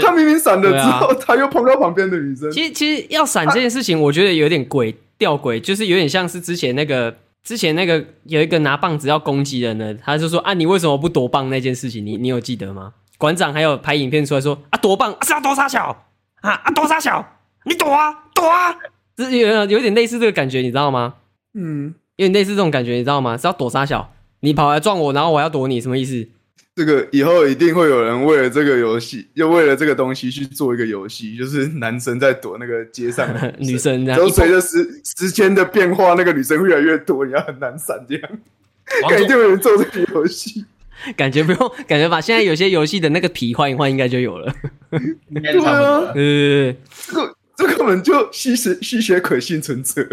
他明明闪了之后，啊、他又碰到旁边的女生。其实，其实要闪这件事情，我觉得有点鬼吊诡，就是有点像是之前那个，之前那个有一个拿棒子要攻击人的，他就说啊，你为什么不夺棒那件事情，你你有记得吗？馆长还有拍影片出来说啊，夺棒啊是要夺杀小啊啊夺杀小，你躲啊躲啊，这有有点类似这个感觉，你知道吗？嗯，有点类似这种感觉，你知道吗？是要躲杀小，你跑来撞我，然后我要躲你，什么意思？这个以后一定会有人为了这个游戏，又为了这个东西去做一个游戏，就是男生在躲那个街上的 女生，然后随着时时间的变化，那个女生越来越多，你要很难闪这样。感觉有人做这个游戏，感觉不用，感觉把现在有些游戏的那个皮换一换，应该就有了。对啊，呃，这个这根本就吸血吸血鬼幸存者，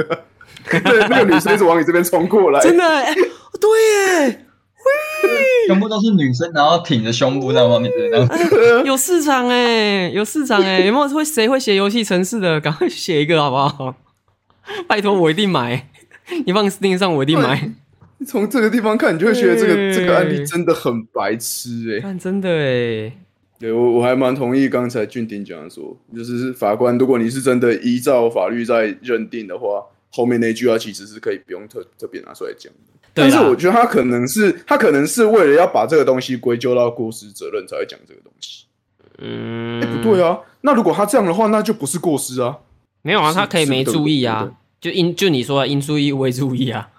对，那个女生一直往你这边冲过来，真的，哎，对耶。全部都是女生，然后挺着胸部在往你这样。有市场哎，有市场哎，有没有会谁会写游戏城市的？赶快写一个好不好？拜托，我一定买。你放 Steam 上，我一定买。从这个地方看，你就会觉得这个这个案例真的很白痴哎。看，真的哎。对我我还蛮同意刚才俊廷讲的说，就是法官，如果你是真的依照法律在认定的话，后面那句话其实是可以不用特特别拿出来讲的。但是我觉得他可能是他可能是为了要把这个东西归咎到过失责任才会讲这个东西。嗯，哎、欸，不对啊，那如果他这样的话，那就不是过失啊。没有啊，他可以没注意啊，就因就你说的因注意未注意啊。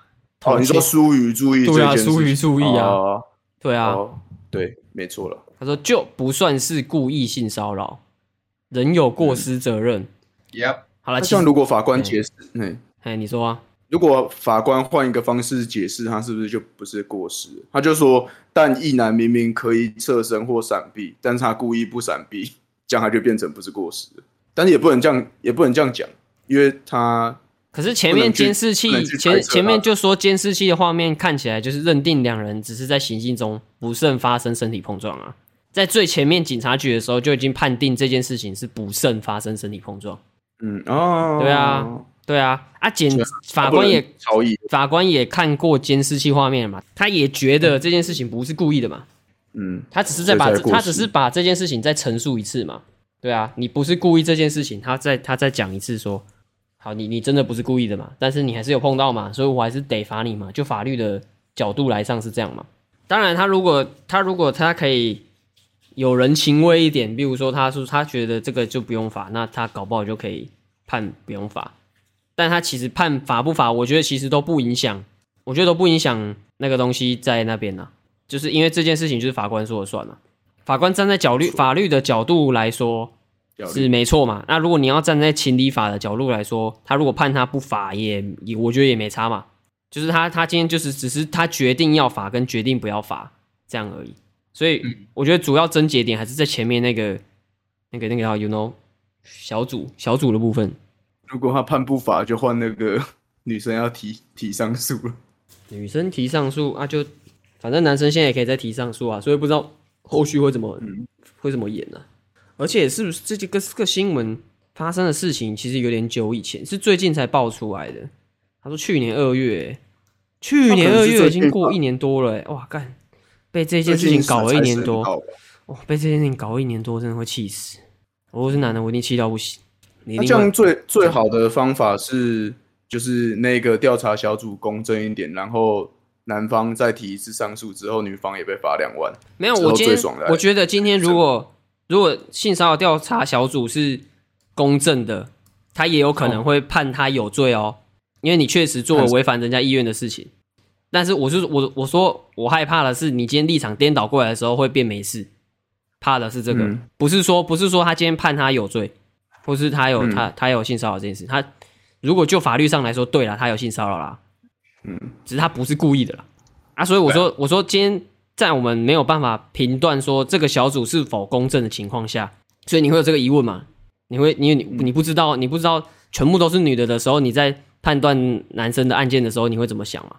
哦，你说疏于注意，对啊，疏于注意啊，哦、对啊、哦，对，没错了。他说就不算是故意性骚扰，人有过失责任。Yep，好了，像如果法官解释，哎，哎，你说啊，如果法官换一个方式解释，他是不是就不是过失？他就说，但一男明明可以侧身或闪避，但是他故意不闪避，这样他就变成不是过失。但是也不能这样，也不能这样讲，因为他。可是前面监视器前前面就说监视器的画面看起来就是认定两人只是在行进中不慎发生身体碰撞啊，在最前面警察局的时候就已经判定这件事情是不慎发生身体碰撞。嗯哦，对啊，对啊，啊检法官也法官也看过监视器画面嘛，他也觉得这件事情不是故意的嘛。嗯，他只是在把他只是把这件事情再陈述一次嘛。对啊，你不是故意这件事情，他再他再讲一次说。好，你你真的不是故意的嘛？但是你还是有碰到嘛，所以我还是得罚你嘛。就法律的角度来上是这样嘛。当然，他如果他如果他可以有人情味一点，比如说他说他觉得这个就不用罚，那他搞不好就可以判不用罚。但他其实判罚不罚，我觉得其实都不影响，我觉得都不影响那个东西在那边呢、啊。就是因为这件事情就是法官说了算了，法官站在角律法律的角度来说。是没错嘛？那如果你要站在情理法的角度来说，他如果判他不罚，也也我觉得也没差嘛。就是他他今天就是只是他决定要罚跟决定不要罚这样而已。所以我觉得主要症结点还是在前面那个那个那个叫 you know 小组小组的部分。如果他判不罚，就换那个 女生要提提上诉了。女生提上诉啊，就反正男生现在也可以再提上诉啊，所以不知道后续会怎么、嗯、会怎么演呢、啊？而且是不是这几个这个新闻发生的事情，其实有点久以前，是最近才爆出来的。他说去年二月，去年二月已经过一年多了，哇干！被这件事情搞了一年多，哇！被这件事情搞了一年多，真的会气死。我是男的，我一定气到不行。那这样最最好的方法是，就是那个调查小组公正一点，然后男方再提一次上诉之后，女方也被罚两万。没有，我今天我觉得今天如果。如果性骚扰调查小组是公正的，他也有可能会判他有罪哦，因为你确实做了违反人家意愿的事情。但是我是我我说我害怕的是，你今天立场颠倒过来的时候会变没事，怕的是这个，不是说不是说他今天判他有罪，或是他有他他有性骚扰这件事，他如果就法律上来说，对了，他有性骚扰啦，嗯，只是他不是故意的啦，啊，所以我说我说今天。在我们没有办法评断说这个小组是否公正的情况下，所以你会有这个疑问吗？你会，因为你你不知道，你不知道全部都是女的的时候，你在判断男生的案件的时候，你会怎么想吗？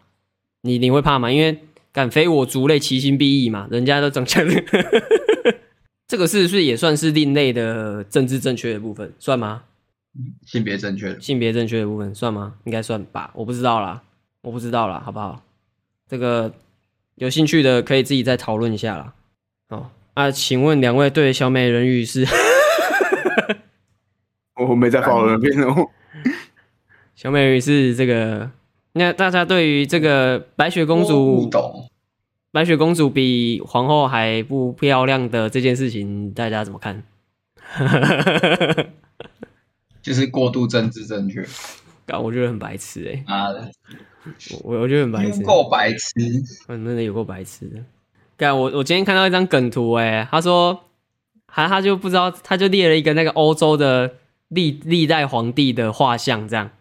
你你会怕吗？因为敢非我族类，其心必异嘛，人家都长这样。这个是不是也算是另类的政治正确的部分？算吗？性别正确，性别正确的部分算吗？应该算吧，我不知道啦，我不知道啦，好不好？这个。有兴趣的可以自己再讨论一下啦。哦，啊，请问两位对小美人鱼是？我没在讨论片哦。小美人鱼是这个，那大家对于这个白雪公主，白雪公主比皇后还不漂亮的这件事情，大家怎么看？就是过度政治正确，搞我觉得很白痴哎、欸。啊。我我觉得很白痴，够白痴，真的有够白痴的。干我我今天看到一张梗图，哎，他说，他他就不知道，他就列了一个那个欧洲的历历代皇帝的画像，这样。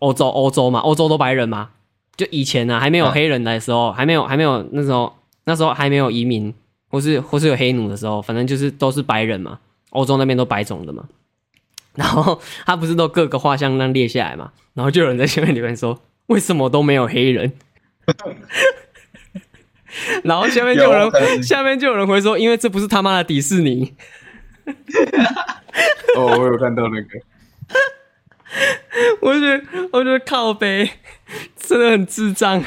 欧洲欧洲嘛，欧洲都白人嘛。就以前呢、啊，还没有黑人来的时候，还没有还没有那时候那时候还没有移民，或是或是有黑奴的时候，反正就是都是白人嘛。欧洲那边都白种的嘛。然后他不是都各个画像那样列下来嘛？然后就有人在下面留言说。为什么都没有黑人？然后下面就有人有下面就有人回说，因为这不是他妈的迪士尼。哦，我有看到那个，我觉得我觉得靠背 真的很智障，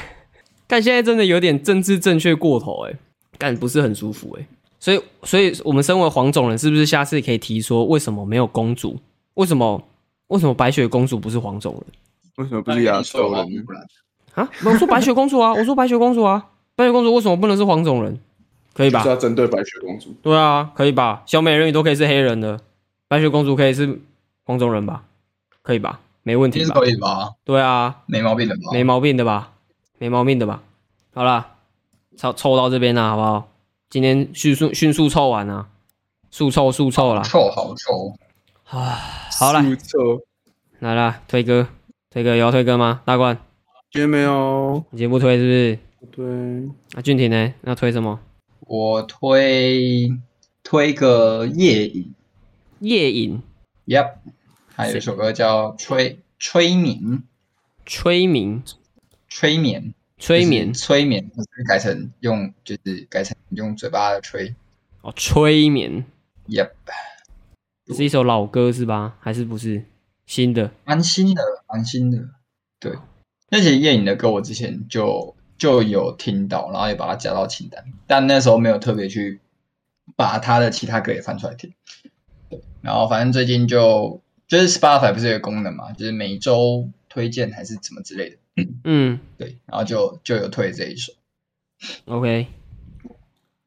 但现在真的有点政治正确过头哎，干不是很舒服哎。所以，所以我们身为黄种人，是不是下次可以提说，为什么没有公主？为什么为什么白雪公主不是黄种人？为什么不是亚洲人？啊，我说白雪公主啊，我说白雪公主啊，白雪公主为什么不能是黄种人？可以吧？是要针对白雪公主？对啊，可以吧？小美人鱼都可以是黑人的，白雪公主可以是黄种人吧？可以吧？没问题吧？可以吧？对啊，没毛病的吧？没毛病的吧？没毛病的吧？好啦，抽抽到这边了，好不好？今天迅速迅速凑完啊，速凑速凑啦，凑好凑啊！好了，来啦，推哥，推哥有要推歌吗？大冠，今天没有，你今天不推是不是？对。啊，俊廷呢？要推什么？我推推个夜影，夜影，Yep，还有一首歌叫催催眠，催眠，催眠。催眠，催眠，就是改成用，就是改成用嘴巴的吹。哦，催眠，Yep，是一首老歌是吧？还是不是新的？蛮新的，蛮新的。对，那些夜影的歌我之前就就有听到，然后也把它加到清单，但那时候没有特别去把他的其他歌也翻出来听。对，然后反正最近就就是 Spotify 不是有个功能嘛，就是每周推荐还是怎么之类的。嗯，对，然后就就有推这一首，OK，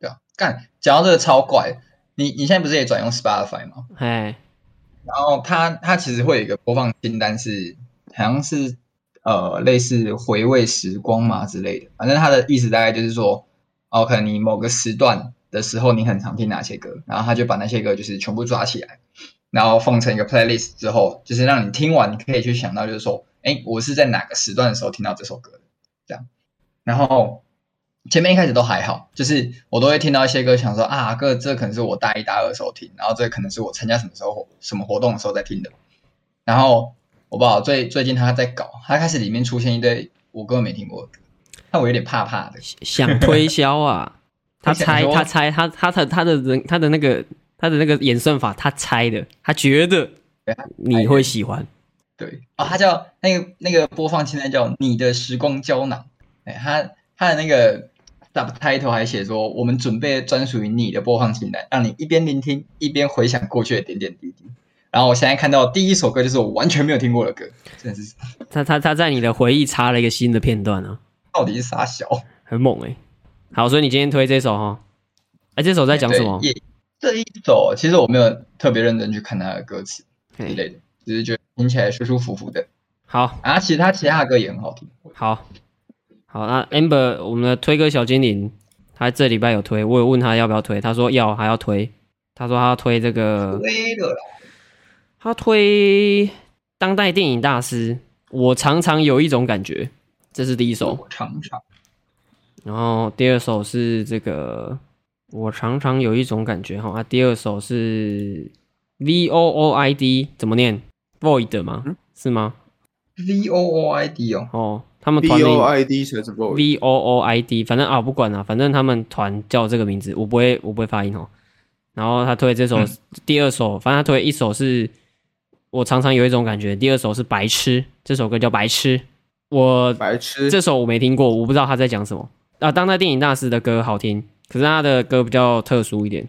对啊，干，讲到这个超怪，你你现在不是也转用 Spotify 吗？哎，然后它它其实会有一个播放清单是，是好像是呃类似回味时光嘛之类的，反正它的意思大概就是说，哦，可能你某个时段的时候你很常听哪些歌，然后他就把那些歌就是全部抓起来，然后放成一个 playlist 之后，就是让你听完你可以去想到就是说。哎，我是在哪个时段的时候听到这首歌的？这样，然后前面一开始都还好，就是我都会听到一些歌，想说啊，哥，这可能是我大一、大二的时候听，然后这可能是我参加什么时候、什么活动的时候在听的。然后我不知道，最最近他在搞，他开始里面出现一堆我根本没听过的歌，那我有点怕怕的，想推销啊。他 猜，他猜，他他他他的人，他的那个他的那个演算法，他猜的，他觉得你会喜欢。对哦，他叫那个那个播放清单叫你的时光胶囊，哎，他他的那个 subtitle 还写说，我们准备专属于你的播放清单，让你一边聆听一边回想过去的点点滴滴。然后我现在看到第一首歌就是我完全没有听过的歌，真的是他他他在你的回忆插了一个新的片段啊，到底是啥小？很猛哎、欸，好，所以你今天推这首哈，哎，这首在讲什么？这一首其实我没有特别认真去看他的歌词之类的，只是觉得。听起来舒舒服服的，好啊，其他其他的歌也很好听。好，好，那 Amber，我们的推歌小精灵，他这礼拜有推，我有问他要不要推，他说要，还要推。他说他要推这个，他推当代电影大师。我常常有一种感觉，这是第一首。我常常。然后第二首是这个，我常常有一种感觉哈。啊，第二首是。V O O I D 怎么念？Void 吗？嗯、是吗？V O O I D 哦，哦，他们 V O I D 才是 Void。V O O I D，反正啊，不管了，反正他们团叫这个名字，我不会，我不会发音哦。然后他推这首、嗯、第二首，反正他推一首是，我常常有一种感觉。第二首是白痴，这首歌叫白痴。我白痴这首我没听过，我不知道他在讲什么啊。当代电影大师的歌好听，可是他的歌比较特殊一点。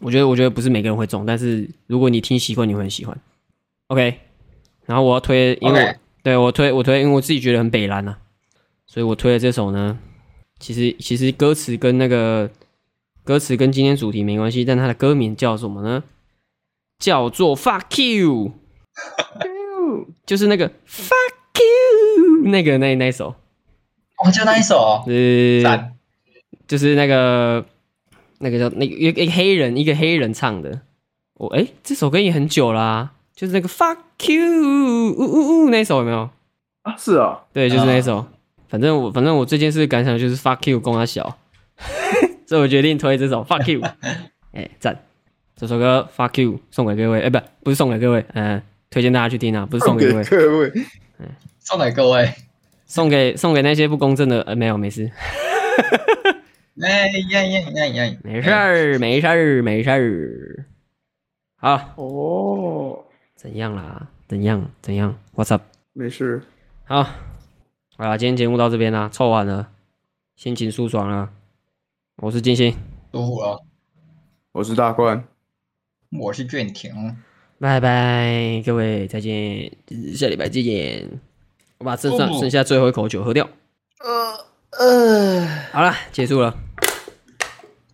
我觉得，我觉得不是每个人会中，但是如果你听习惯，你会很喜欢。OK，然后我要推，因为.对我推我推，因为我自己觉得很北蓝啊，所以我推的这首呢，其实其实歌词跟那个歌词跟今天主题没关系，但它的歌名叫什么呢？叫做 Fuck You，就是那个 Fuck You 那个那那一首，哦，就那一首哦，呃，就是那个。那个叫那个一个黑人一个黑人唱的，我、哦、哎，这首歌也很久啦、啊，就是那个 Fuck You，呜呜呜那首有没有啊？是啊，对，就是那首。反正我反正我最近是感想就是 Fuck You，供他小，所以我决定推这首 Fuck You。哎，赞！这首歌 Fuck You 送给各位，哎，不不是送给各位，嗯、呃，推荐大家去听啊，不是送给各位，各位，嗯，送给各位，送给送给那些不公正的，呃，没有，没事。哎呀呀呀呀！没事儿，没事儿，没事儿。好哦，怎样啦？怎样？怎样？What's up？没事。好，好啦，今天节目到这边啦，凑完了，心情舒爽了。我是金星，舒服了。我是大冠，我是卷廷。拜拜，各位再见，下礼拜再见。我把剩上剩下最后一口酒喝掉。呃呃，好了，结束了。